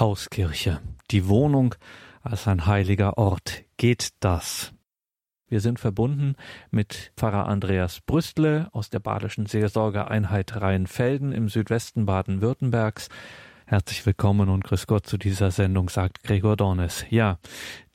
Hauskirche, die Wohnung als ein heiliger Ort. Geht das? Wir sind verbunden mit Pfarrer Andreas Brüstle aus der Badischen Seelsorgeeinheit Rheinfelden im Südwesten Baden-Württembergs. Herzlich willkommen und grüß Gott zu dieser Sendung, sagt Gregor Dornes. Ja,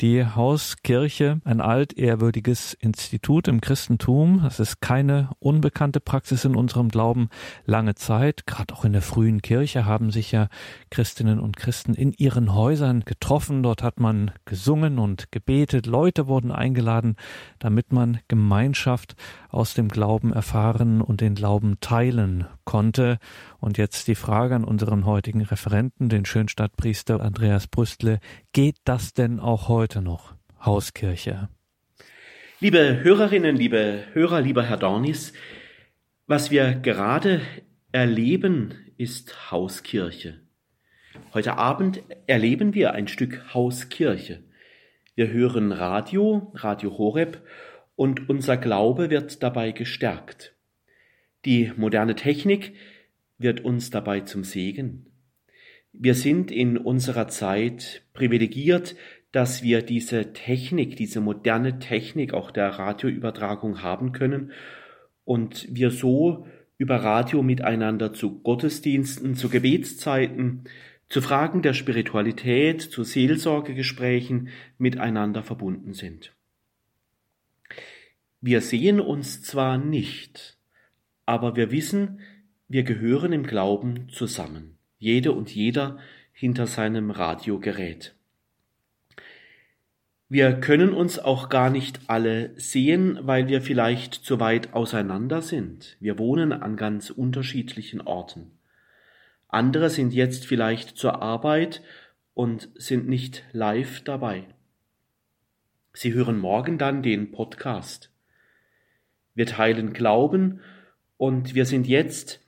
die Hauskirche, ein altehrwürdiges Institut im Christentum. Das ist keine unbekannte Praxis in unserem Glauben. Lange Zeit, gerade auch in der frühen Kirche, haben sich ja Christinnen und Christen in ihren Häusern getroffen. Dort hat man gesungen und gebetet. Leute wurden eingeladen, damit man Gemeinschaft aus dem Glauben erfahren und den Glauben teilen konnte. Und jetzt die Frage an unseren heutigen Referenten, den Schönstadtpriester Andreas Brüstle. Geht das denn auch heute noch? Hauskirche. Liebe Hörerinnen, liebe Hörer, lieber Herr Dornis, was wir gerade erleben, ist Hauskirche. Heute Abend erleben wir ein Stück Hauskirche. Wir hören Radio, Radio Horeb und unser Glaube wird dabei gestärkt. Die moderne Technik wird uns dabei zum Segen. Wir sind in unserer Zeit privilegiert, dass wir diese Technik, diese moderne Technik auch der Radioübertragung haben können und wir so über Radio miteinander zu Gottesdiensten, zu Gebetszeiten, zu Fragen der Spiritualität, zu Seelsorgegesprächen miteinander verbunden sind. Wir sehen uns zwar nicht, aber wir wissen, wir gehören im Glauben zusammen, jede und jeder hinter seinem Radiogerät. Wir können uns auch gar nicht alle sehen, weil wir vielleicht zu weit auseinander sind. Wir wohnen an ganz unterschiedlichen Orten. Andere sind jetzt vielleicht zur Arbeit und sind nicht live dabei. Sie hören morgen dann den Podcast. Wir teilen Glauben und wir sind jetzt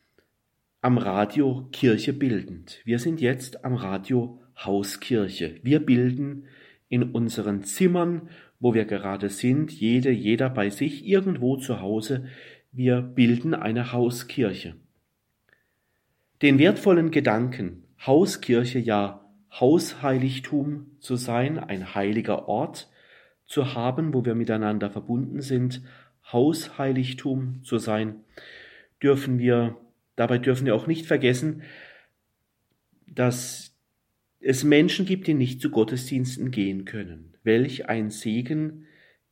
am Radio Kirche bildend. Wir sind jetzt am Radio Hauskirche. Wir bilden in unseren Zimmern, wo wir gerade sind, jede, jeder bei sich, irgendwo zu Hause. Wir bilden eine Hauskirche. Den wertvollen Gedanken, Hauskirche ja Hausheiligtum zu sein, ein heiliger Ort zu haben, wo wir miteinander verbunden sind, Hausheiligtum zu sein, dürfen wir, dabei dürfen wir auch nicht vergessen, dass es Menschen gibt, die nicht zu Gottesdiensten gehen können. Welch ein Segen,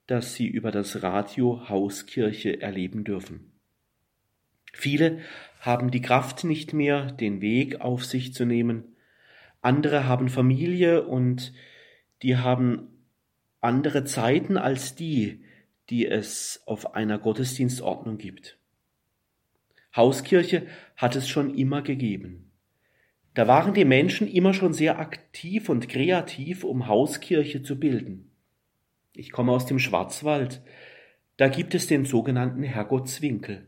dass sie über das Radio Hauskirche erleben dürfen. Viele haben die Kraft nicht mehr, den Weg auf sich zu nehmen. Andere haben Familie und die haben andere Zeiten als die, die es auf einer Gottesdienstordnung gibt. Hauskirche hat es schon immer gegeben. Da waren die Menschen immer schon sehr aktiv und kreativ, um Hauskirche zu bilden. Ich komme aus dem Schwarzwald. Da gibt es den sogenannten Herrgottswinkel.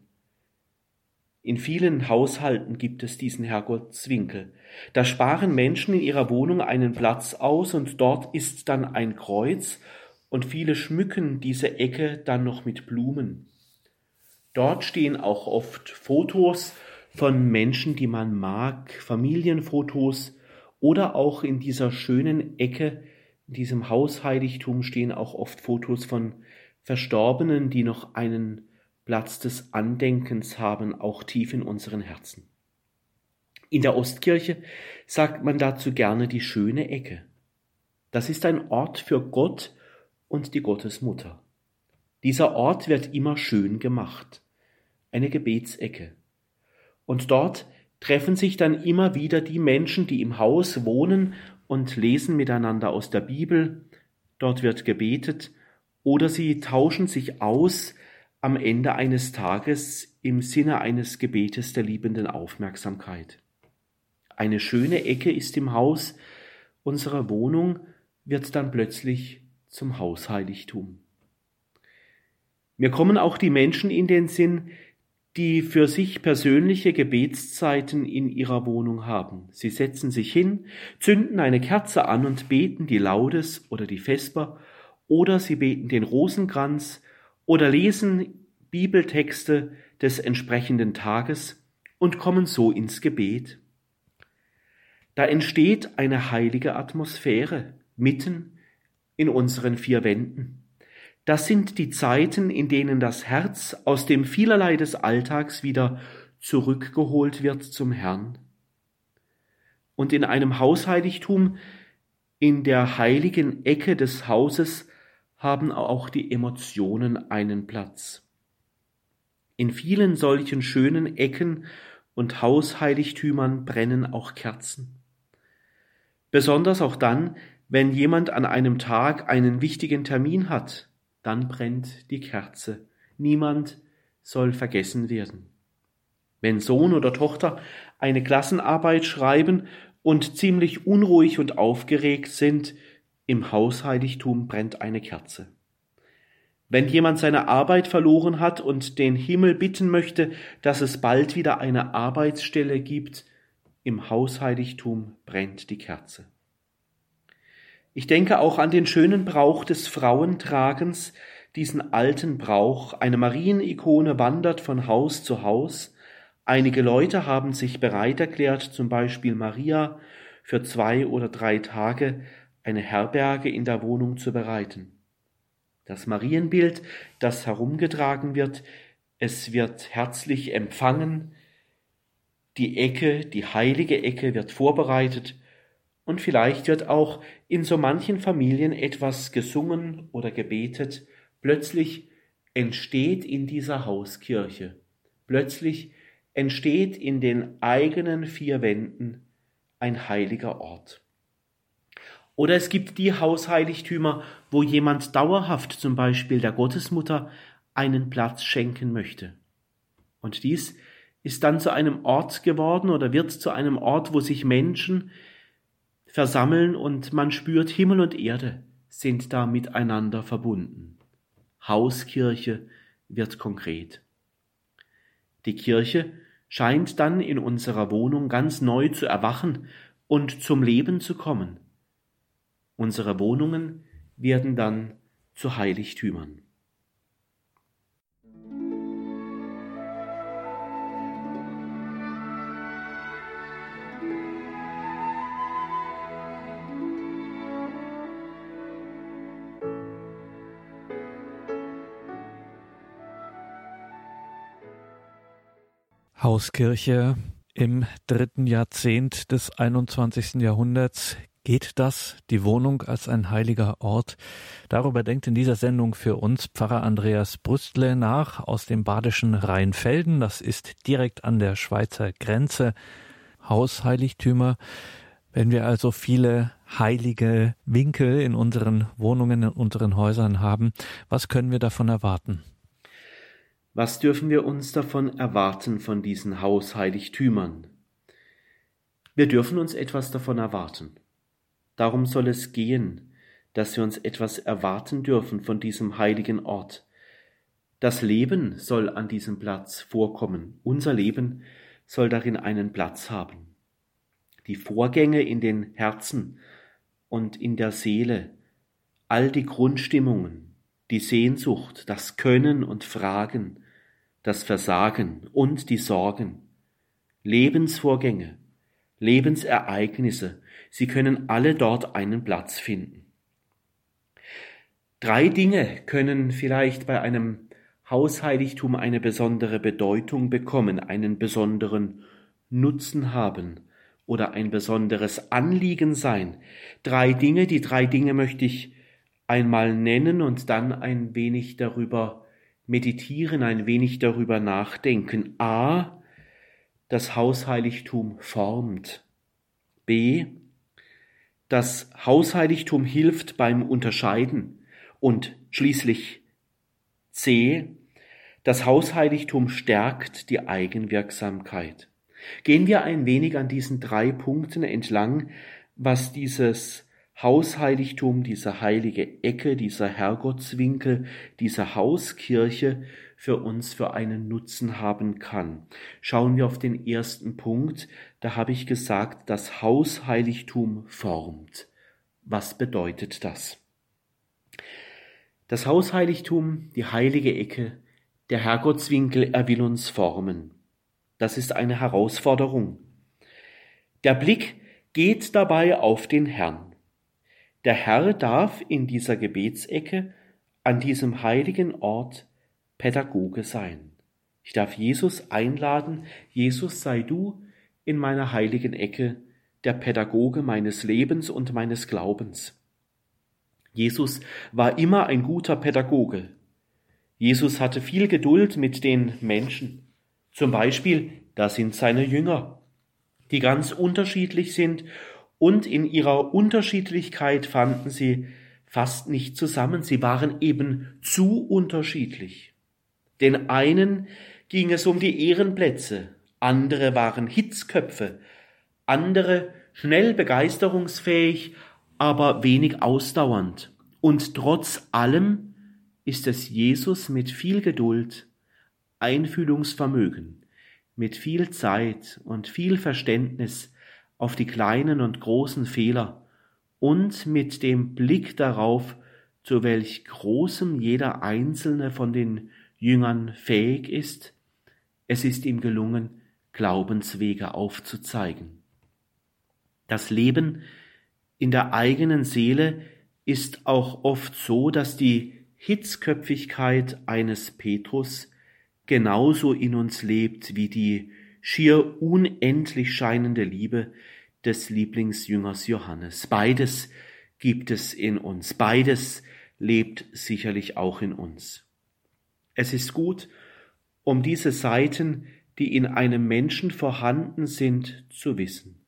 In vielen Haushalten gibt es diesen Herrgottswinkel. Da sparen Menschen in ihrer Wohnung einen Platz aus und dort ist dann ein Kreuz und viele schmücken diese Ecke dann noch mit Blumen. Dort stehen auch oft Fotos von Menschen, die man mag, Familienfotos oder auch in dieser schönen Ecke, in diesem Hausheiligtum stehen auch oft Fotos von Verstorbenen, die noch einen Platz des Andenkens haben, auch tief in unseren Herzen. In der Ostkirche sagt man dazu gerne die schöne Ecke. Das ist ein Ort für Gott, und die Gottesmutter. Dieser Ort wird immer schön gemacht, eine Gebetsecke. Und dort treffen sich dann immer wieder die Menschen, die im Haus wohnen und lesen miteinander aus der Bibel, dort wird gebetet, oder sie tauschen sich aus am Ende eines Tages im Sinne eines Gebetes der liebenden Aufmerksamkeit. Eine schöne Ecke ist im Haus, unsere Wohnung wird dann plötzlich zum Hausheiligtum. Mir kommen auch die Menschen in den Sinn, die für sich persönliche Gebetszeiten in ihrer Wohnung haben. Sie setzen sich hin, zünden eine Kerze an und beten die Laudes oder die Vesper oder sie beten den Rosenkranz oder lesen Bibeltexte des entsprechenden Tages und kommen so ins Gebet. Da entsteht eine heilige Atmosphäre mitten in unseren vier Wänden. Das sind die Zeiten, in denen das Herz aus dem vielerlei des Alltags wieder zurückgeholt wird zum Herrn. Und in einem Hausheiligtum, in der heiligen Ecke des Hauses, haben auch die Emotionen einen Platz. In vielen solchen schönen Ecken und Hausheiligtümern brennen auch Kerzen. Besonders auch dann, wenn jemand an einem Tag einen wichtigen Termin hat, dann brennt die Kerze. Niemand soll vergessen werden. Wenn Sohn oder Tochter eine Klassenarbeit schreiben und ziemlich unruhig und aufgeregt sind, im Hausheiligtum brennt eine Kerze. Wenn jemand seine Arbeit verloren hat und den Himmel bitten möchte, dass es bald wieder eine Arbeitsstelle gibt, im Hausheiligtum brennt die Kerze. Ich denke auch an den schönen Brauch des Frauentragens, diesen alten Brauch. Eine Marienikone wandert von Haus zu Haus. Einige Leute haben sich bereit erklärt, zum Beispiel Maria, für zwei oder drei Tage eine Herberge in der Wohnung zu bereiten. Das Marienbild, das herumgetragen wird, es wird herzlich empfangen, die Ecke, die heilige Ecke wird vorbereitet und vielleicht wird auch in so manchen Familien etwas gesungen oder gebetet. Plötzlich entsteht in dieser Hauskirche, plötzlich entsteht in den eigenen vier Wänden ein heiliger Ort. Oder es gibt die Hausheiligtümer, wo jemand dauerhaft zum Beispiel der Gottesmutter einen Platz schenken möchte. Und dies ist dann zu einem Ort geworden oder wird zu einem Ort, wo sich Menschen versammeln und man spürt, Himmel und Erde sind da miteinander verbunden. Hauskirche wird konkret. Die Kirche scheint dann in unserer Wohnung ganz neu zu erwachen und zum Leben zu kommen. Unsere Wohnungen werden dann zu Heiligtümern. Hauskirche im dritten Jahrzehnt des 21. Jahrhunderts. Geht das, die Wohnung als ein heiliger Ort? Darüber denkt in dieser Sendung für uns Pfarrer Andreas Brüstle nach aus dem badischen Rheinfelden. Das ist direkt an der Schweizer Grenze. Hausheiligtümer. Wenn wir also viele heilige Winkel in unseren Wohnungen, in unseren Häusern haben, was können wir davon erwarten? Was dürfen wir uns davon erwarten von diesen Hausheiligtümern? Wir dürfen uns etwas davon erwarten. Darum soll es gehen, dass wir uns etwas erwarten dürfen von diesem heiligen Ort. Das Leben soll an diesem Platz vorkommen. Unser Leben soll darin einen Platz haben. Die Vorgänge in den Herzen und in der Seele, all die Grundstimmungen, die Sehnsucht, das Können und Fragen, das Versagen und die Sorgen, Lebensvorgänge, Lebensereignisse, sie können alle dort einen Platz finden. Drei Dinge können vielleicht bei einem Hausheiligtum eine besondere Bedeutung bekommen, einen besonderen Nutzen haben oder ein besonderes Anliegen sein. Drei Dinge, die drei Dinge möchte ich einmal nennen und dann ein wenig darüber meditieren, ein wenig darüber nachdenken. A. Das Hausheiligtum formt. B. Das Hausheiligtum hilft beim Unterscheiden. Und schließlich C. Das Hausheiligtum stärkt die Eigenwirksamkeit. Gehen wir ein wenig an diesen drei Punkten entlang, was dieses Hausheiligtum, diese heilige Ecke, dieser Herrgottswinkel, diese Hauskirche für uns für einen Nutzen haben kann. Schauen wir auf den ersten Punkt, da habe ich gesagt, das Hausheiligtum formt. Was bedeutet das? Das Hausheiligtum, die heilige Ecke, der Herrgottswinkel, er will uns formen. Das ist eine Herausforderung. Der Blick geht dabei auf den Herrn. Der Herr darf in dieser Gebetsecke an diesem heiligen Ort Pädagoge sein. Ich darf Jesus einladen, Jesus sei du in meiner heiligen Ecke der Pädagoge meines Lebens und meines Glaubens. Jesus war immer ein guter Pädagoge. Jesus hatte viel Geduld mit den Menschen. Zum Beispiel, da sind seine Jünger, die ganz unterschiedlich sind und in ihrer Unterschiedlichkeit fanden sie fast nicht zusammen. Sie waren eben zu unterschiedlich. Den einen ging es um die Ehrenplätze, andere waren Hitzköpfe, andere schnell begeisterungsfähig, aber wenig ausdauernd. Und trotz allem ist es Jesus mit viel Geduld, Einfühlungsvermögen, mit viel Zeit und viel Verständnis auf die kleinen und großen Fehler und mit dem Blick darauf, zu welch großem jeder einzelne von den Jüngern fähig ist, es ist ihm gelungen, Glaubenswege aufzuzeigen. Das Leben in der eigenen Seele ist auch oft so, dass die Hitzköpfigkeit eines Petrus genauso in uns lebt wie die schier unendlich scheinende Liebe des Lieblingsjüngers Johannes. Beides gibt es in uns, beides lebt sicherlich auch in uns. Es ist gut, um diese Seiten, die in einem Menschen vorhanden sind, zu wissen.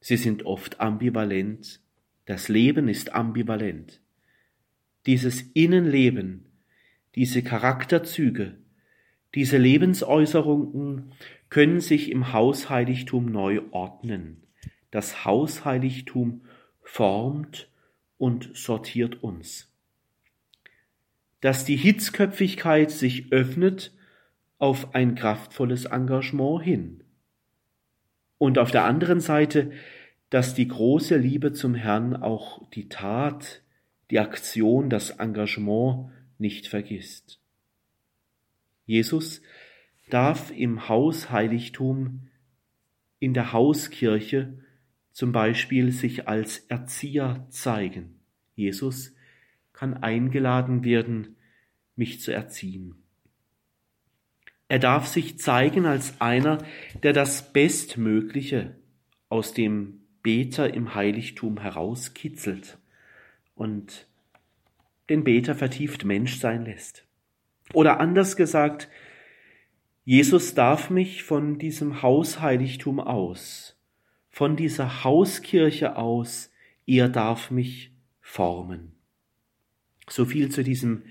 Sie sind oft ambivalent, das Leben ist ambivalent. Dieses Innenleben, diese Charakterzüge, diese Lebensäußerungen können sich im Hausheiligtum neu ordnen. Das Hausheiligtum formt und sortiert uns. Dass die Hitzköpfigkeit sich öffnet auf ein kraftvolles Engagement hin. Und auf der anderen Seite, dass die große Liebe zum Herrn auch die Tat, die Aktion, das Engagement nicht vergisst. Jesus darf im Hausheiligtum, in der Hauskirche zum Beispiel sich als Erzieher zeigen. Jesus kann eingeladen werden, mich zu erziehen. Er darf sich zeigen als einer, der das Bestmögliche aus dem Beter im Heiligtum herauskitzelt und den Beter vertieft Mensch sein lässt. Oder anders gesagt, Jesus darf mich von diesem Hausheiligtum aus, von dieser Hauskirche aus, er darf mich formen. So viel zu diesem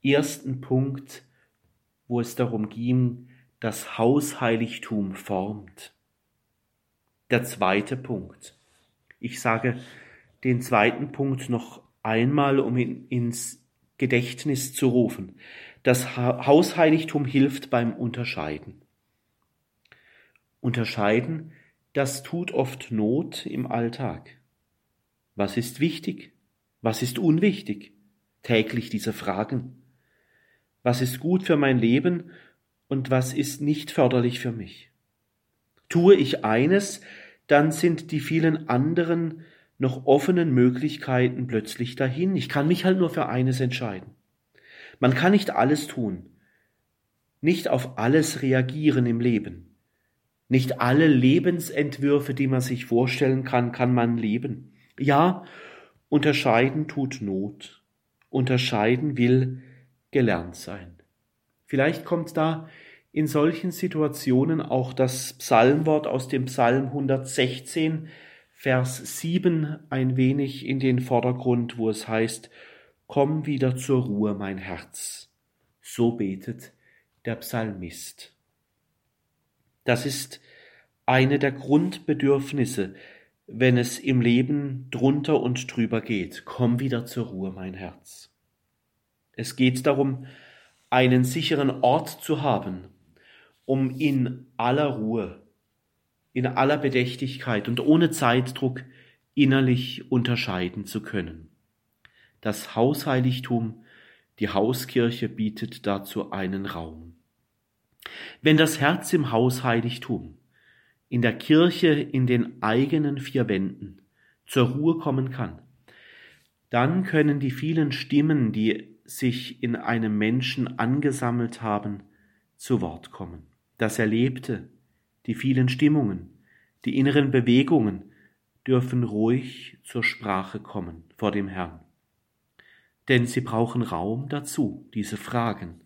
ersten Punkt, wo es darum ging, das Hausheiligtum formt. Der zweite Punkt. Ich sage den zweiten Punkt noch einmal, um ihn ins Gedächtnis zu rufen. Das Hausheiligtum hilft beim Unterscheiden. Unterscheiden, das tut oft Not im Alltag. Was ist wichtig? Was ist unwichtig? Täglich diese Fragen. Was ist gut für mein Leben und was ist nicht förderlich für mich? Tue ich eines, dann sind die vielen anderen noch offenen Möglichkeiten plötzlich dahin. Ich kann mich halt nur für eines entscheiden. Man kann nicht alles tun, nicht auf alles reagieren im Leben. Nicht alle Lebensentwürfe, die man sich vorstellen kann, kann man leben. Ja, unterscheiden tut Not. Unterscheiden will gelernt sein. Vielleicht kommt da in solchen Situationen auch das Psalmwort aus dem Psalm 116, Vers 7 ein wenig in den Vordergrund, wo es heißt, Komm wieder zur Ruhe, mein Herz. So betet der Psalmist. Das ist eine der Grundbedürfnisse, wenn es im Leben drunter und drüber geht. Komm wieder zur Ruhe, mein Herz. Es geht darum, einen sicheren Ort zu haben, um in aller Ruhe, in aller Bedächtigkeit und ohne Zeitdruck innerlich unterscheiden zu können. Das Hausheiligtum, die Hauskirche bietet dazu einen Raum. Wenn das Herz im Hausheiligtum, in der Kirche in den eigenen vier Wänden zur Ruhe kommen kann, dann können die vielen Stimmen, die sich in einem Menschen angesammelt haben, zu Wort kommen. Das Erlebte, die vielen Stimmungen, die inneren Bewegungen dürfen ruhig zur Sprache kommen vor dem Herrn. Denn sie brauchen Raum dazu, diese Fragen,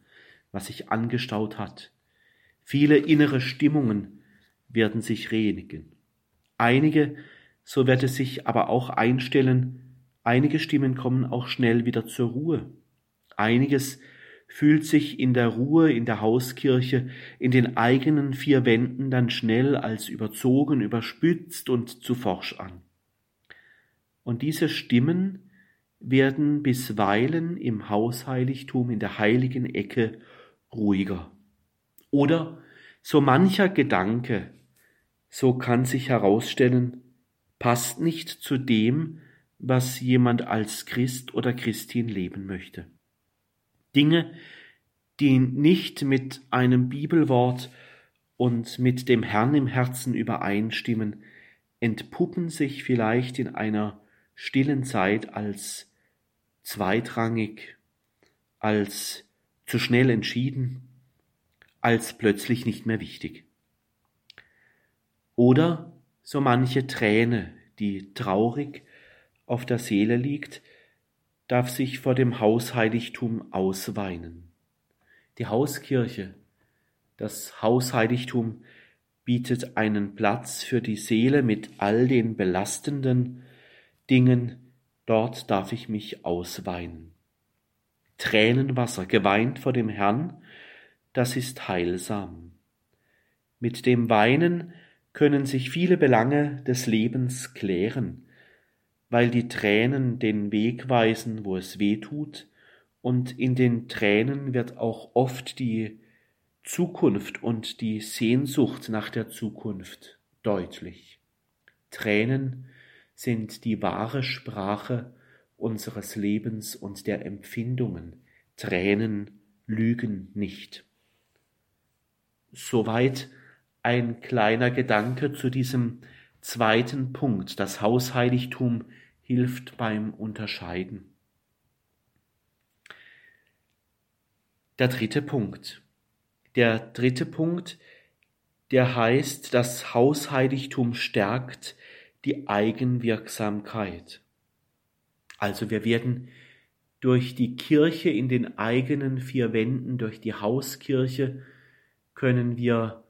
was sich angestaut hat. Viele innere Stimmungen werden sich renigen. Einige, so wird es sich aber auch einstellen, einige Stimmen kommen auch schnell wieder zur Ruhe. Einiges fühlt sich in der Ruhe in der Hauskirche in den eigenen vier Wänden dann schnell als überzogen, überspitzt und zu forsch an. Und diese Stimmen werden bisweilen im Hausheiligtum in der heiligen Ecke ruhiger. Oder so mancher Gedanke, so kann sich herausstellen, passt nicht zu dem, was jemand als Christ oder Christin leben möchte. Dinge, die nicht mit einem Bibelwort und mit dem Herrn im Herzen übereinstimmen, entpuppen sich vielleicht in einer stillen Zeit als zweitrangig, als zu schnell entschieden, als plötzlich nicht mehr wichtig. Oder so manche Träne, die traurig auf der Seele liegt, darf sich vor dem Hausheiligtum ausweinen. Die Hauskirche, das Hausheiligtum bietet einen Platz für die Seele mit all den belastenden Dingen, dort darf ich mich ausweinen. Tränenwasser, geweint vor dem Herrn, das ist heilsam. Mit dem Weinen können sich viele Belange des Lebens klären, weil die Tränen den Weg weisen, wo es weh tut, und in den Tränen wird auch oft die Zukunft und die Sehnsucht nach der Zukunft deutlich. Tränen sind die wahre Sprache unseres Lebens und der Empfindungen. Tränen lügen nicht. Soweit ein kleiner Gedanke zu diesem zweiten Punkt, das Hausheiligtum hilft beim Unterscheiden. Der dritte Punkt. Der dritte Punkt, der heißt, das Hausheiligtum stärkt die Eigenwirksamkeit. Also wir werden durch die Kirche in den eigenen vier Wänden, durch die Hauskirche, können wir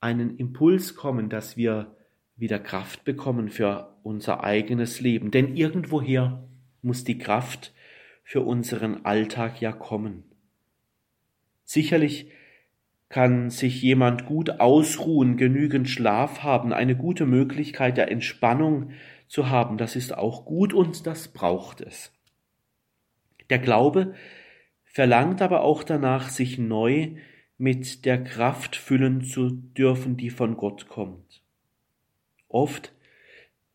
einen Impuls kommen, dass wir wieder Kraft bekommen für unser eigenes Leben. Denn irgendwoher muss die Kraft für unseren Alltag ja kommen. Sicherlich kann sich jemand gut ausruhen, genügend Schlaf haben, eine gute Möglichkeit der Entspannung zu haben, das ist auch gut und das braucht es. Der Glaube verlangt aber auch danach, sich neu mit der Kraft füllen zu dürfen, die von Gott kommt. Oft,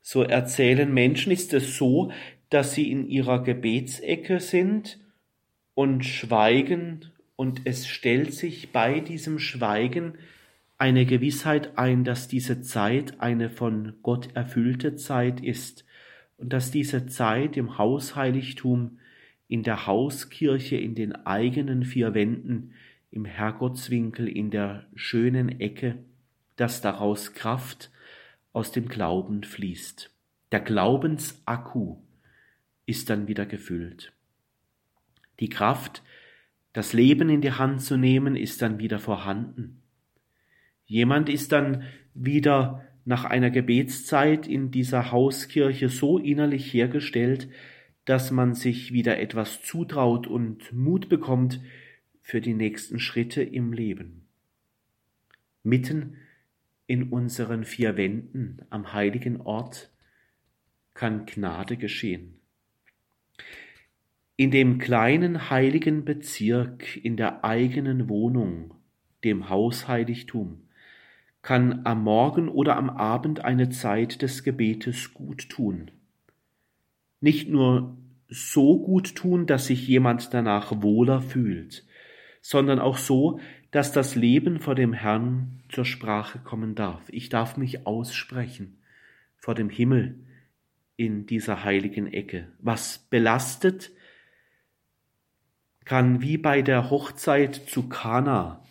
so erzählen Menschen, ist es so, dass sie in ihrer Gebetsecke sind und schweigen und es stellt sich bei diesem Schweigen eine Gewissheit ein, dass diese Zeit eine von Gott erfüllte Zeit ist und dass diese Zeit im Hausheiligtum, in der Hauskirche, in den eigenen vier Wänden, im Herrgottswinkel, in der schönen Ecke, dass daraus Kraft aus dem Glauben fließt. Der Glaubensakku ist dann wieder gefüllt. Die Kraft, das Leben in die Hand zu nehmen, ist dann wieder vorhanden. Jemand ist dann wieder nach einer Gebetszeit in dieser Hauskirche so innerlich hergestellt, dass man sich wieder etwas zutraut und Mut bekommt für die nächsten Schritte im Leben. Mitten in unseren vier Wänden am heiligen Ort kann Gnade geschehen. In dem kleinen heiligen Bezirk, in der eigenen Wohnung, dem Hausheiligtum, kann am Morgen oder am Abend eine Zeit des Gebetes gut tun. Nicht nur so gut tun, dass sich jemand danach wohler fühlt, sondern auch so, dass das Leben vor dem Herrn zur Sprache kommen darf. Ich darf mich aussprechen vor dem Himmel in dieser heiligen Ecke. Was belastet, kann wie bei der Hochzeit zu Kana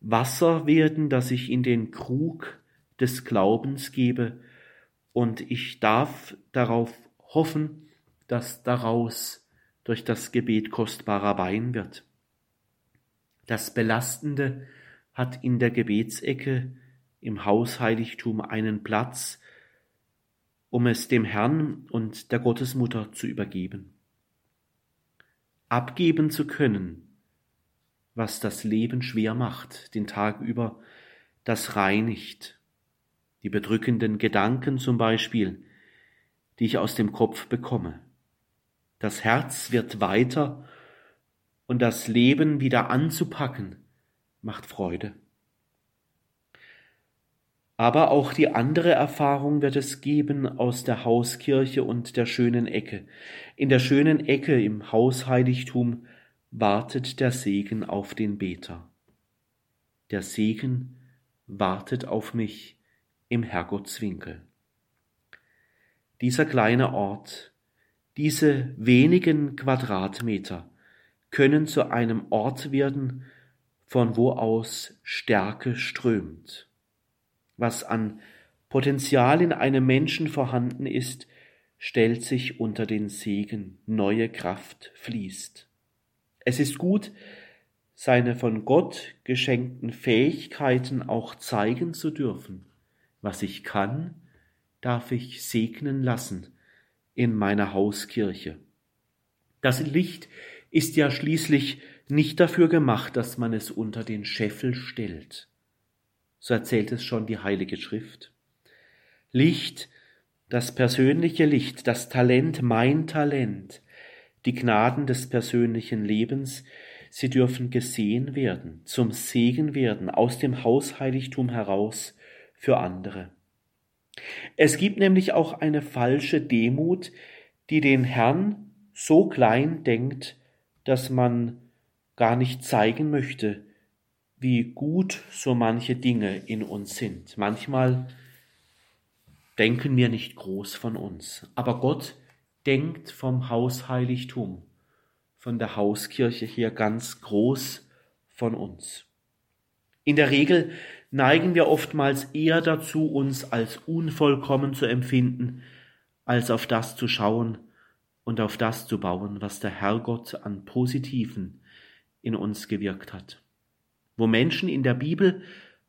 Wasser werden, das ich in den Krug des Glaubens gebe, und ich darf darauf hoffen, dass daraus durch das Gebet kostbarer Wein wird. Das Belastende hat in der Gebetsecke im Hausheiligtum einen Platz, um es dem Herrn und der Gottesmutter zu übergeben. Abgeben zu können, was das Leben schwer macht, den Tag über, das reinigt. Die bedrückenden Gedanken zum Beispiel, die ich aus dem Kopf bekomme. Das Herz wird weiter und das Leben wieder anzupacken, macht Freude. Aber auch die andere Erfahrung wird es geben aus der Hauskirche und der schönen Ecke. In der schönen Ecke im Hausheiligtum wartet der Segen auf den Beter. Der Segen wartet auf mich im Herrgottswinkel. Dieser kleine Ort, diese wenigen Quadratmeter, können zu einem Ort werden, von wo aus Stärke strömt. Was an Potenzial in einem Menschen vorhanden ist, stellt sich unter den Segen, neue Kraft fließt. Es ist gut, seine von Gott geschenkten Fähigkeiten auch zeigen zu dürfen. Was ich kann, darf ich segnen lassen in meiner Hauskirche. Das Licht ist ja schließlich nicht dafür gemacht, dass man es unter den Scheffel stellt. So erzählt es schon die Heilige Schrift. Licht, das persönliche Licht, das Talent, mein Talent, die Gnaden des persönlichen Lebens, sie dürfen gesehen werden, zum Segen werden, aus dem Hausheiligtum heraus für andere. Es gibt nämlich auch eine falsche Demut, die den Herrn so klein denkt, dass man gar nicht zeigen möchte, wie gut so manche Dinge in uns sind. Manchmal denken wir nicht groß von uns, aber Gott denkt vom Hausheiligtum, von der Hauskirche hier ganz groß von uns. In der Regel neigen wir oftmals eher dazu, uns als unvollkommen zu empfinden, als auf das zu schauen, und auf das zu bauen, was der Herrgott an Positiven in uns gewirkt hat. Wo Menschen in der Bibel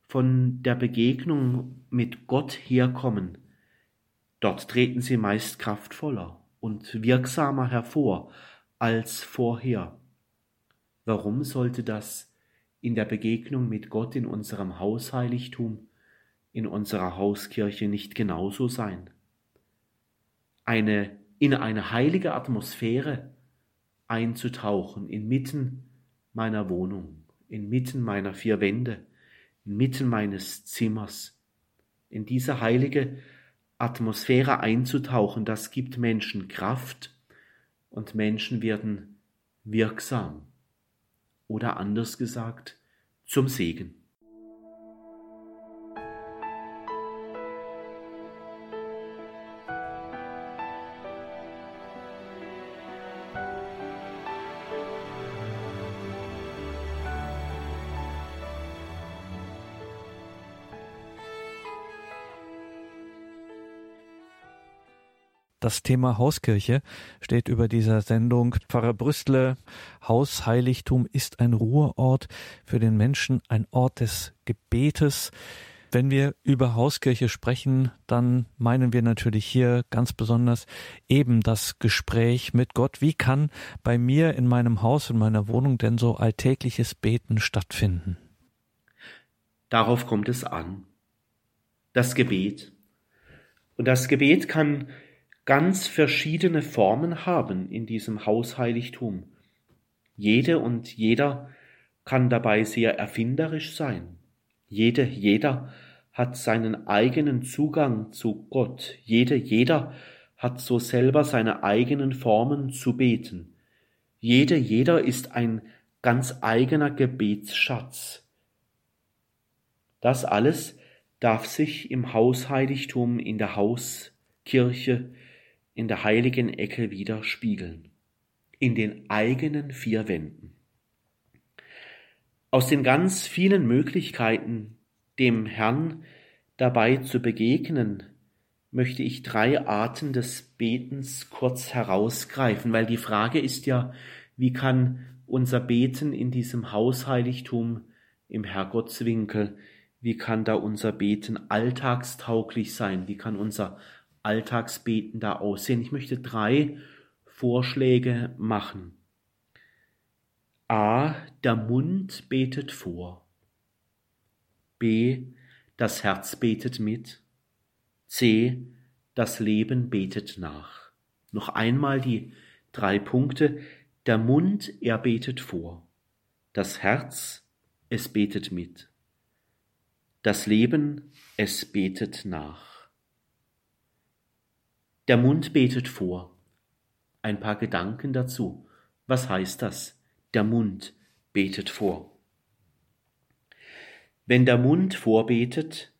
von der Begegnung mit Gott herkommen, dort treten sie meist kraftvoller und wirksamer hervor als vorher. Warum sollte das in der Begegnung mit Gott in unserem Hausheiligtum, in unserer Hauskirche nicht genauso sein? Eine in eine heilige Atmosphäre einzutauchen, inmitten meiner Wohnung, inmitten meiner vier Wände, inmitten meines Zimmers. In diese heilige Atmosphäre einzutauchen, das gibt Menschen Kraft und Menschen werden wirksam oder anders gesagt zum Segen. Das Thema Hauskirche steht über dieser Sendung. Pfarrer Brüstle, Hausheiligtum ist ein Ruheort für den Menschen, ein Ort des Gebetes. Wenn wir über Hauskirche sprechen, dann meinen wir natürlich hier ganz besonders eben das Gespräch mit Gott. Wie kann bei mir in meinem Haus, in meiner Wohnung denn so alltägliches Beten stattfinden? Darauf kommt es an. Das Gebet. Und das Gebet kann ganz verschiedene Formen haben in diesem Hausheiligtum. Jede und jeder kann dabei sehr erfinderisch sein. Jede, jeder hat seinen eigenen Zugang zu Gott. Jede, jeder hat so selber seine eigenen Formen zu beten. Jede, jeder ist ein ganz eigener Gebetsschatz, Das alles darf sich im Hausheiligtum, in der Hauskirche, in der heiligen Ecke widerspiegeln, in den eigenen vier Wänden. Aus den ganz vielen Möglichkeiten, dem Herrn dabei zu begegnen, möchte ich drei Arten des Betens kurz herausgreifen, weil die Frage ist ja, wie kann unser Beten in diesem Hausheiligtum im Herrgottswinkel, wie kann da unser Beten alltagstauglich sein, wie kann unser Alltagsbeten da aussehen. Ich möchte drei Vorschläge machen. A. Der Mund betet vor. B. Das Herz betet mit. C. Das Leben betet nach. Noch einmal die drei Punkte. Der Mund, er betet vor. Das Herz, es betet mit. Das Leben, es betet nach. Der Mund betet vor. Ein paar Gedanken dazu. Was heißt das? Der Mund betet vor. Wenn der Mund vorbetet,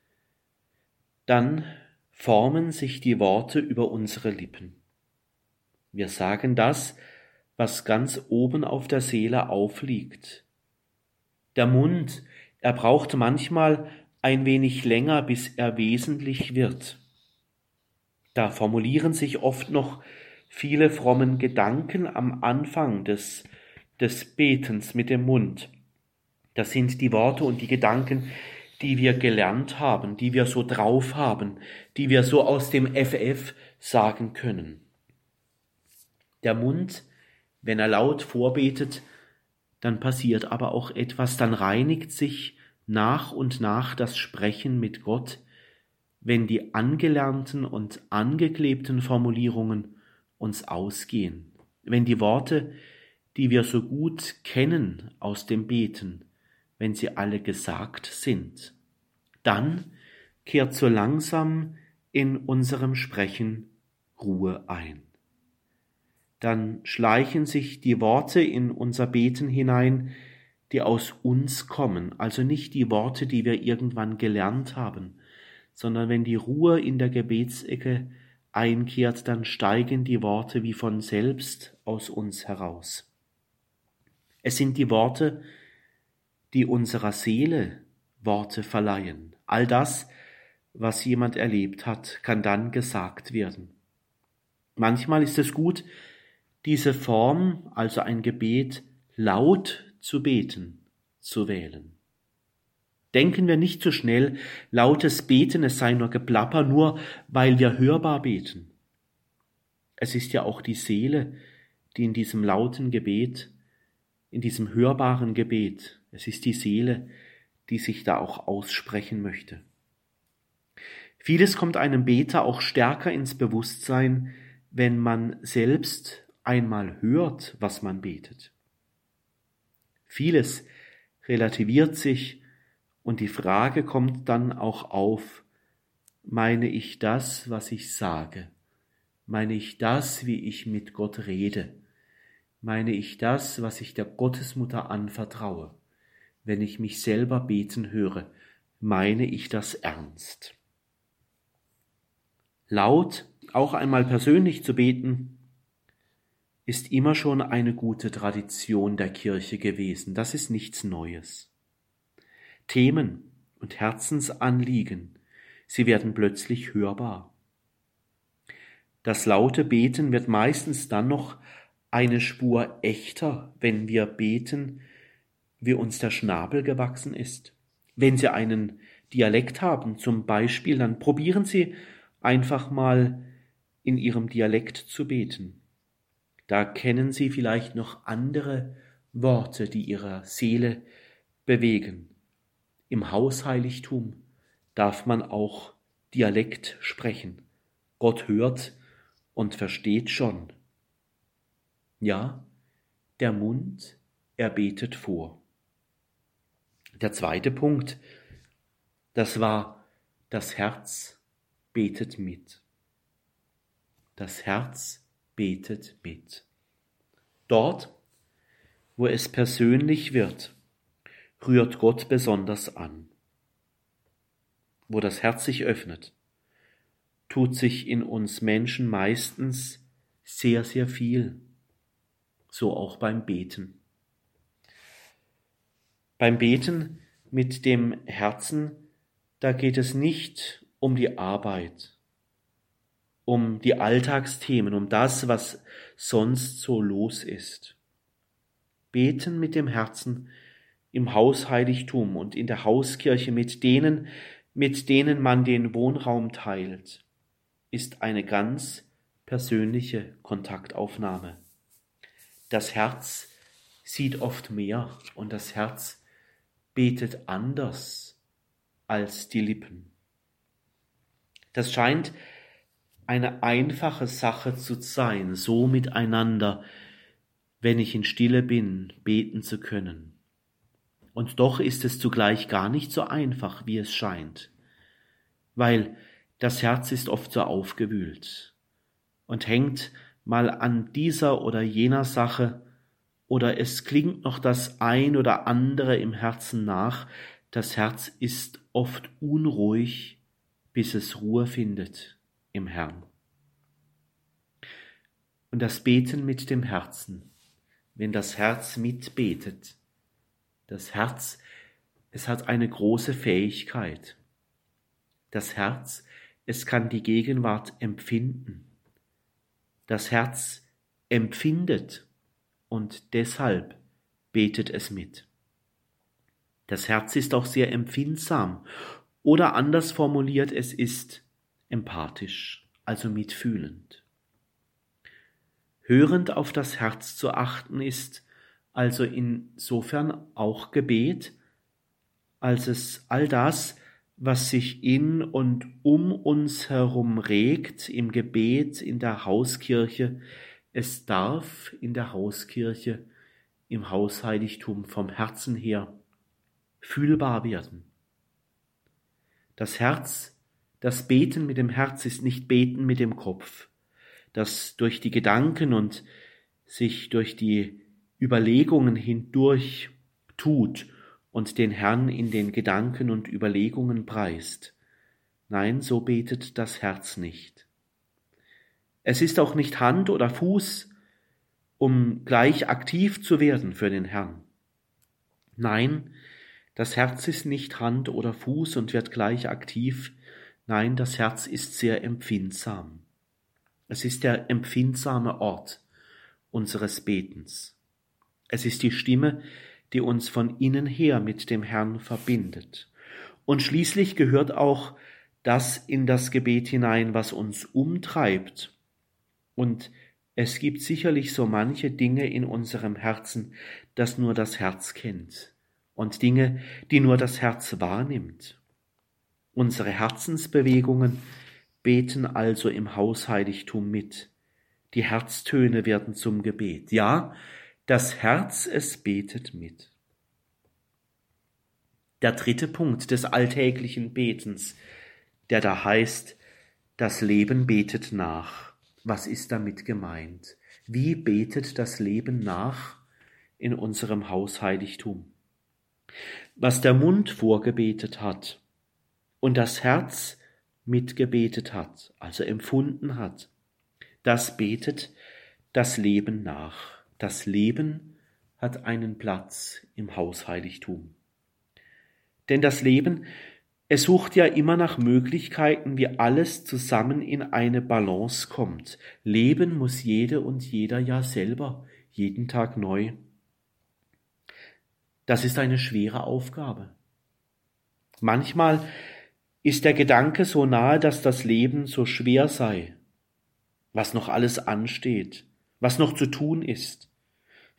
dann formen sich die Worte über unsere Lippen. Wir sagen das, was ganz oben auf der Seele aufliegt. Der Mund, er braucht manchmal ein wenig länger, bis er wesentlich wird. Da formulieren sich oft noch viele frommen Gedanken am Anfang des, des Betens mit dem Mund. Das sind die Worte und die Gedanken, die wir gelernt haben, die wir so drauf haben, die wir so aus dem FF sagen können. Der Mund, wenn er laut vorbetet, dann passiert aber auch etwas, dann reinigt sich nach und nach das Sprechen mit Gott, wenn die angelernten und angeklebten Formulierungen uns ausgehen, wenn die Worte, die wir so gut kennen aus dem Beten, wenn sie alle gesagt sind. Dann kehrt so langsam in unserem Sprechen Ruhe ein. Dann schleichen sich die Worte in unser Beten hinein, die aus uns kommen, also nicht die Worte, die wir irgendwann gelernt haben, sondern wenn die Ruhe in der Gebetsecke einkehrt, dann steigen die Worte wie von selbst aus uns heraus. Es sind die Worte, die unserer Seele Worte verleihen. All das, was jemand erlebt hat, kann dann gesagt werden. Manchmal ist es gut, diese Form, also ein Gebet, laut zu beten, zu wählen. Denken wir nicht zu so schnell, lautes Beten, es sei nur Geplapper, nur weil wir hörbar beten. Es ist ja auch die Seele, die in diesem lauten Gebet, in diesem hörbaren Gebet, es ist die Seele, die sich da auch aussprechen möchte. Vieles kommt einem Beter auch stärker ins Bewusstsein, wenn man selbst einmal hört, was man betet. Vieles relativiert sich und die Frage kommt dann auch auf, meine ich das, was ich sage? Meine ich das, wie ich mit Gott rede? Meine ich das, was ich der Gottesmutter anvertraue? wenn ich mich selber beten höre, meine ich das ernst. Laut, auch einmal persönlich zu beten, ist immer schon eine gute Tradition der Kirche gewesen. Das ist nichts Neues. Themen und Herzensanliegen, sie werden plötzlich hörbar. Das laute Beten wird meistens dann noch eine Spur echter, wenn wir beten, wie uns der Schnabel gewachsen ist. Wenn Sie einen Dialekt haben, zum Beispiel, dann probieren Sie einfach mal in Ihrem Dialekt zu beten. Da kennen Sie vielleicht noch andere Worte, die Ihrer Seele bewegen. Im Hausheiligtum darf man auch Dialekt sprechen. Gott hört und versteht schon. Ja, der Mund, er betet vor. Der zweite Punkt, das war, das Herz betet mit. Das Herz betet mit. Dort, wo es persönlich wird, rührt Gott besonders an. wo das Herz sich öffnet, tut sich in uns Menschen meistens sehr, sehr viel. So auch beim Beten. Beim Beten mit dem Herzen, da geht es nicht um die Arbeit, um die Alltagsthemen, um das, was sonst so los ist. Beten mit dem Herzen im Hausheiligtum und in der Hauskirche mit denen, mit denen man den Wohnraum teilt, ist eine ganz persönliche Kontaktaufnahme. Das Herz sieht oft mehr und das Herz betet anders als die Lippen. Das scheint eine einfache Sache zu sein, so miteinander, wenn ich in Stille bin, beten zu können. Und doch ist es zugleich gar nicht so einfach, wie es scheint, weil das Herz ist oft so aufgewühlt und hängt mal an dieser oder jener Sache, oder es klingt noch das ein oder andere im Herzen nach, das Herz ist oft unruhig, bis es Ruhe findet im Herrn. Und das Beten mit dem Herzen, wenn das Herz mitbetet, das Herz, es hat eine große Fähigkeit. Das Herz, es kann die Gegenwart empfinden. Das Herz empfindet und deshalb betet es mit. Das Herz ist auch sehr empfindsam oder anders formuliert, es ist empathisch, also mitfühlend. Hörend auf das Herz zu achten ist also insofern auch Gebet, als es all das, was sich in und um uns herum regt, im Gebet, in der Hauskirche, es darf in der Hauskirche, im Hausheiligtum vom Herzen her fühlbar werden. Das Herz, das Beten mit dem Herz ist nicht Beten mit dem Kopf, das durch die Gedanken und sich durch die Überlegungen hindurch tut und den Herrn in den Gedanken und Überlegungen preist. Nein, so betet das Herz nicht. Es ist auch nicht Hand oder Fuß, um gleich aktiv zu werden für den Herrn. Nein, das Herz ist nicht Hand oder Fuß und wird gleich aktiv. Nein, das Herz ist sehr empfindsam. Es ist der empfindsame Ort unseres Betens. Es ist die Stimme, die uns von innen her mit dem Herrn verbindet. Und schließlich gehört auch das in das Gebet hinein, was uns umtreibt und es gibt sicherlich so manche Dinge in unserem Herzen, das nur das Herz kennt und Dinge, die nur das Herz wahrnimmt. Unsere Herzensbewegungen beten also im Hausheiligtum mit. Die Herztöne werden zum Gebet. Ja, das Herz es betet mit. Der dritte Punkt des alltäglichen Betens, der da heißt, das Leben betet nach. Was ist damit gemeint? Wie betet das Leben nach in unserem Hausheiligtum? Was der Mund vorgebetet hat und das Herz mitgebetet hat, also empfunden hat, das betet das Leben nach. Das Leben hat einen Platz im Hausheiligtum. Denn das Leben es sucht ja immer nach Möglichkeiten, wie alles zusammen in eine Balance kommt. Leben muss jede und jeder ja selber, jeden Tag neu. Das ist eine schwere Aufgabe. Manchmal ist der Gedanke so nahe, dass das Leben so schwer sei, was noch alles ansteht, was noch zu tun ist,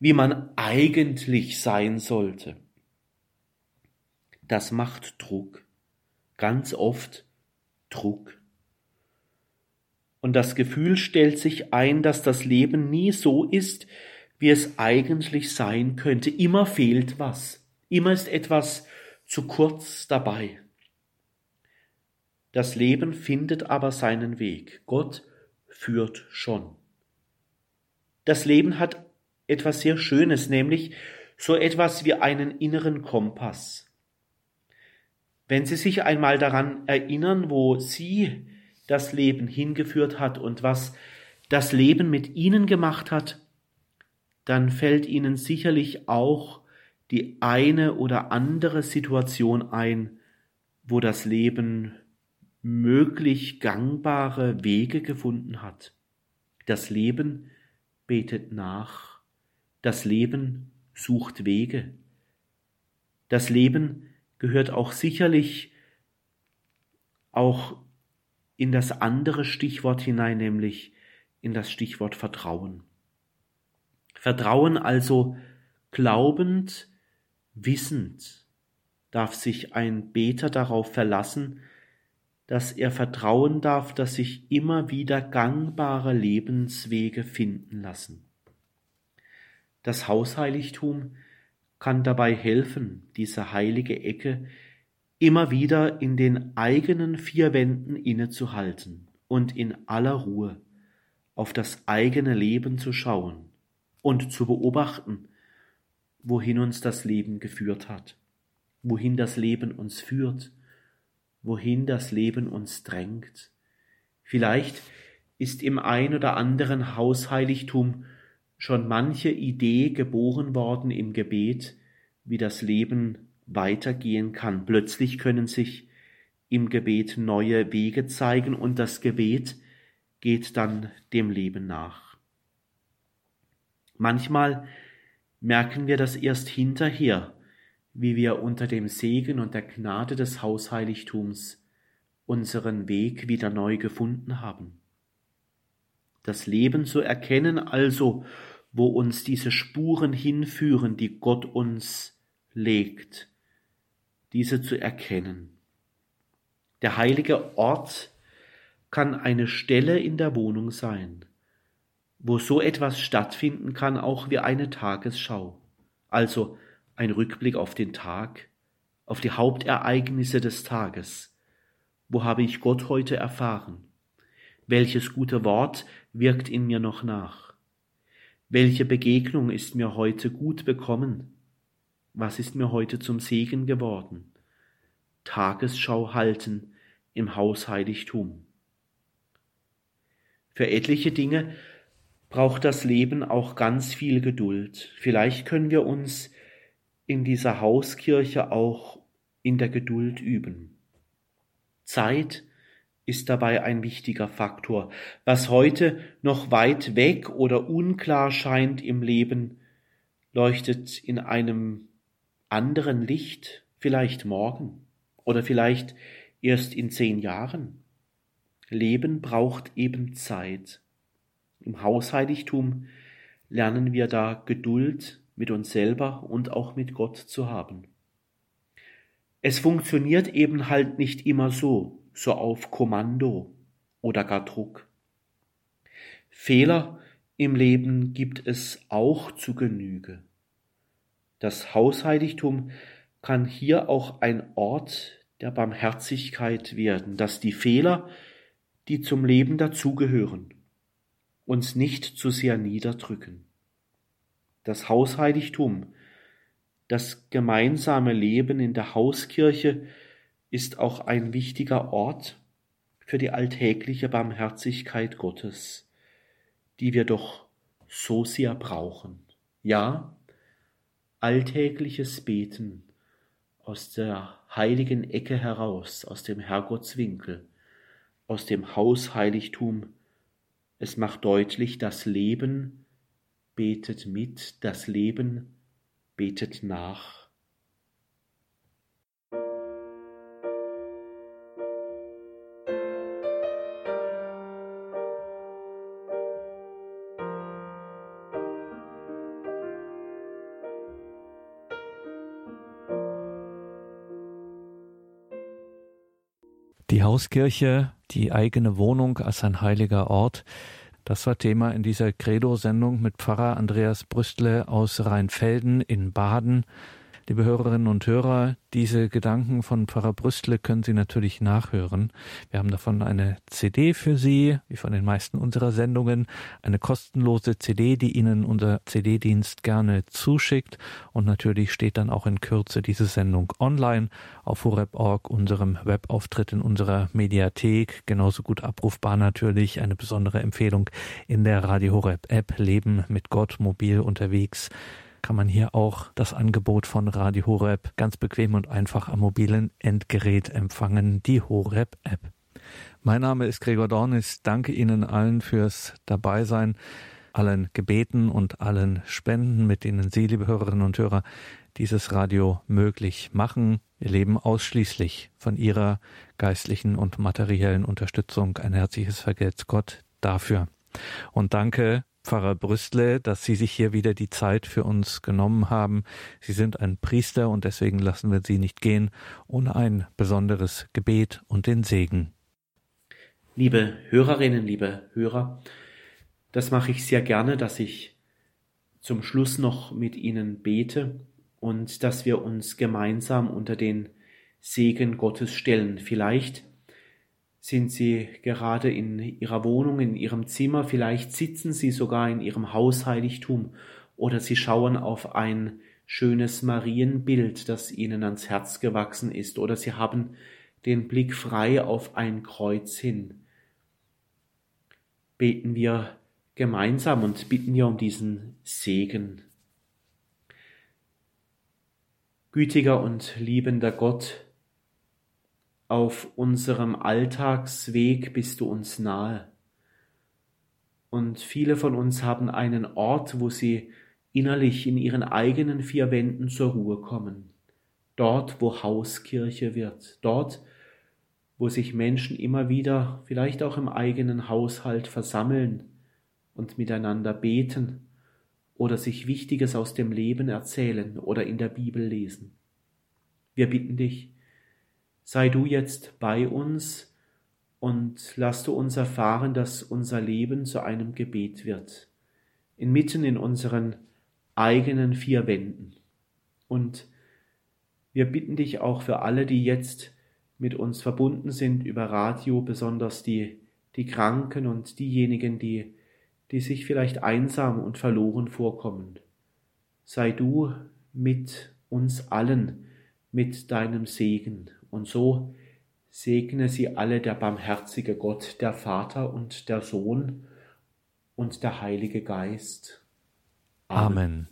wie man eigentlich sein sollte. Das macht Druck ganz oft Druck. Und das Gefühl stellt sich ein, dass das Leben nie so ist, wie es eigentlich sein könnte. Immer fehlt was. Immer ist etwas zu kurz dabei. Das Leben findet aber seinen Weg. Gott führt schon. Das Leben hat etwas sehr Schönes, nämlich so etwas wie einen inneren Kompass. Wenn Sie sich einmal daran erinnern, wo Sie das Leben hingeführt hat und was das Leben mit Ihnen gemacht hat, dann fällt Ihnen sicherlich auch die eine oder andere Situation ein, wo das Leben möglich gangbare Wege gefunden hat. Das Leben betet nach, das Leben sucht Wege. Das Leben gehört auch sicherlich auch in das andere Stichwort hinein, nämlich in das Stichwort Vertrauen. Vertrauen also glaubend, wissend, darf sich ein Beter darauf verlassen, dass er vertrauen darf, dass sich immer wieder gangbare Lebenswege finden lassen. Das Hausheiligtum kann dabei helfen, diese heilige Ecke immer wieder in den eigenen vier Wänden innezuhalten und in aller Ruhe auf das eigene Leben zu schauen und zu beobachten, wohin uns das Leben geführt hat, wohin das Leben uns führt wohin das Leben uns drängt. Vielleicht ist im ein oder anderen Hausheiligtum schon manche Idee geboren worden im Gebet, wie das Leben weitergehen kann. Plötzlich können sich im Gebet neue Wege zeigen und das Gebet geht dann dem Leben nach. Manchmal merken wir das erst hinterher, wie wir unter dem Segen und der Gnade des Hausheiligtums unseren Weg wieder neu gefunden haben. Das Leben zu erkennen also, wo uns diese Spuren hinführen, die Gott uns legt, diese zu erkennen. Der heilige Ort kann eine Stelle in der Wohnung sein, wo so etwas stattfinden kann, auch wie eine Tagesschau, also ein Rückblick auf den Tag, auf die Hauptereignisse des Tages. Wo habe ich Gott heute erfahren? Welches gute Wort wirkt in mir noch nach? Welche Begegnung ist mir heute gut bekommen? Was ist mir heute zum Segen geworden? Tagesschau halten im Hausheiligtum. Für etliche Dinge braucht das Leben auch ganz viel Geduld. Vielleicht können wir uns in dieser Hauskirche auch in der Geduld üben. Zeit ist dabei ein wichtiger Faktor. Was heute noch weit weg oder unklar scheint im Leben, leuchtet in einem anderen Licht vielleicht morgen oder vielleicht erst in zehn Jahren. Leben braucht eben Zeit. Im Hausheiligtum lernen wir da Geduld mit uns selber und auch mit Gott zu haben. Es funktioniert eben halt nicht immer so, so auf Kommando oder gar Druck. Fehler im Leben gibt es auch zu Genüge. Das Hausheiligtum kann hier auch ein Ort der Barmherzigkeit werden, dass die Fehler, die zum Leben dazugehören, uns nicht zu sehr niederdrücken das Hausheiligtum, das gemeinsame Leben in der Hauskirche ist auch ein wichtiger Ort für die alltägliche Barmherzigkeit Gottes, die wir doch so sehr brauchen. Ja, alltägliches Beten aus der heiligen Ecke heraus, aus dem Herrgottswinkel, aus dem Hausheiligtum, es macht deutlich, das Leben betet mit, das Leben betet nach. Hauskirche, die eigene Wohnung als ein heiliger Ort, das war Thema in dieser Credo-Sendung mit Pfarrer Andreas Brüstle aus Rheinfelden in Baden. Liebe Hörerinnen und Hörer, diese Gedanken von Pfarrer Brüstle können Sie natürlich nachhören. Wir haben davon eine CD für Sie, wie von den meisten unserer Sendungen, eine kostenlose CD, die Ihnen unser CD-Dienst gerne zuschickt. Und natürlich steht dann auch in Kürze diese Sendung online auf horeb.org, unserem Webauftritt in unserer Mediathek. Genauso gut abrufbar natürlich. Eine besondere Empfehlung in der Radio Horeb App Leben mit Gott mobil unterwegs kann man hier auch das Angebot von Radio Horeb ganz bequem und einfach am mobilen Endgerät empfangen, die Horeb App. Mein Name ist Gregor Dornis. Danke Ihnen allen fürs Dabeisein, allen Gebeten und allen Spenden, mit denen Sie, liebe Hörerinnen und Hörer, dieses Radio möglich machen. Wir leben ausschließlich von Ihrer geistlichen und materiellen Unterstützung. Ein herzliches Vergelt's Gott dafür. Und danke Pfarrer Brüstle, dass Sie sich hier wieder die Zeit für uns genommen haben. Sie sind ein Priester und deswegen lassen wir Sie nicht gehen ohne ein besonderes Gebet und den Segen. Liebe Hörerinnen, liebe Hörer, das mache ich sehr gerne, dass ich zum Schluss noch mit Ihnen bete und dass wir uns gemeinsam unter den Segen Gottes stellen. Vielleicht sind Sie gerade in Ihrer Wohnung, in Ihrem Zimmer, vielleicht sitzen Sie sogar in Ihrem Hausheiligtum oder Sie schauen auf ein schönes Marienbild, das Ihnen ans Herz gewachsen ist, oder Sie haben den Blick frei auf ein Kreuz hin. Beten wir gemeinsam und bitten wir um diesen Segen. Gütiger und liebender Gott, auf unserem Alltagsweg bist du uns nahe. Und viele von uns haben einen Ort, wo sie innerlich in ihren eigenen vier Wänden zur Ruhe kommen. Dort, wo Hauskirche wird. Dort, wo sich Menschen immer wieder, vielleicht auch im eigenen Haushalt, versammeln und miteinander beten oder sich Wichtiges aus dem Leben erzählen oder in der Bibel lesen. Wir bitten dich, sei du jetzt bei uns und lass du uns erfahren, dass unser Leben zu einem Gebet wird, inmitten in unseren eigenen vier Wänden. Und wir bitten dich auch für alle, die jetzt mit uns verbunden sind über Radio, besonders die, die Kranken und diejenigen, die, die sich vielleicht einsam und verloren vorkommen. Sei du mit uns allen, mit deinem Segen und so segne sie alle der barmherzige Gott, der Vater und der Sohn und der Heilige Geist. Amen. Amen.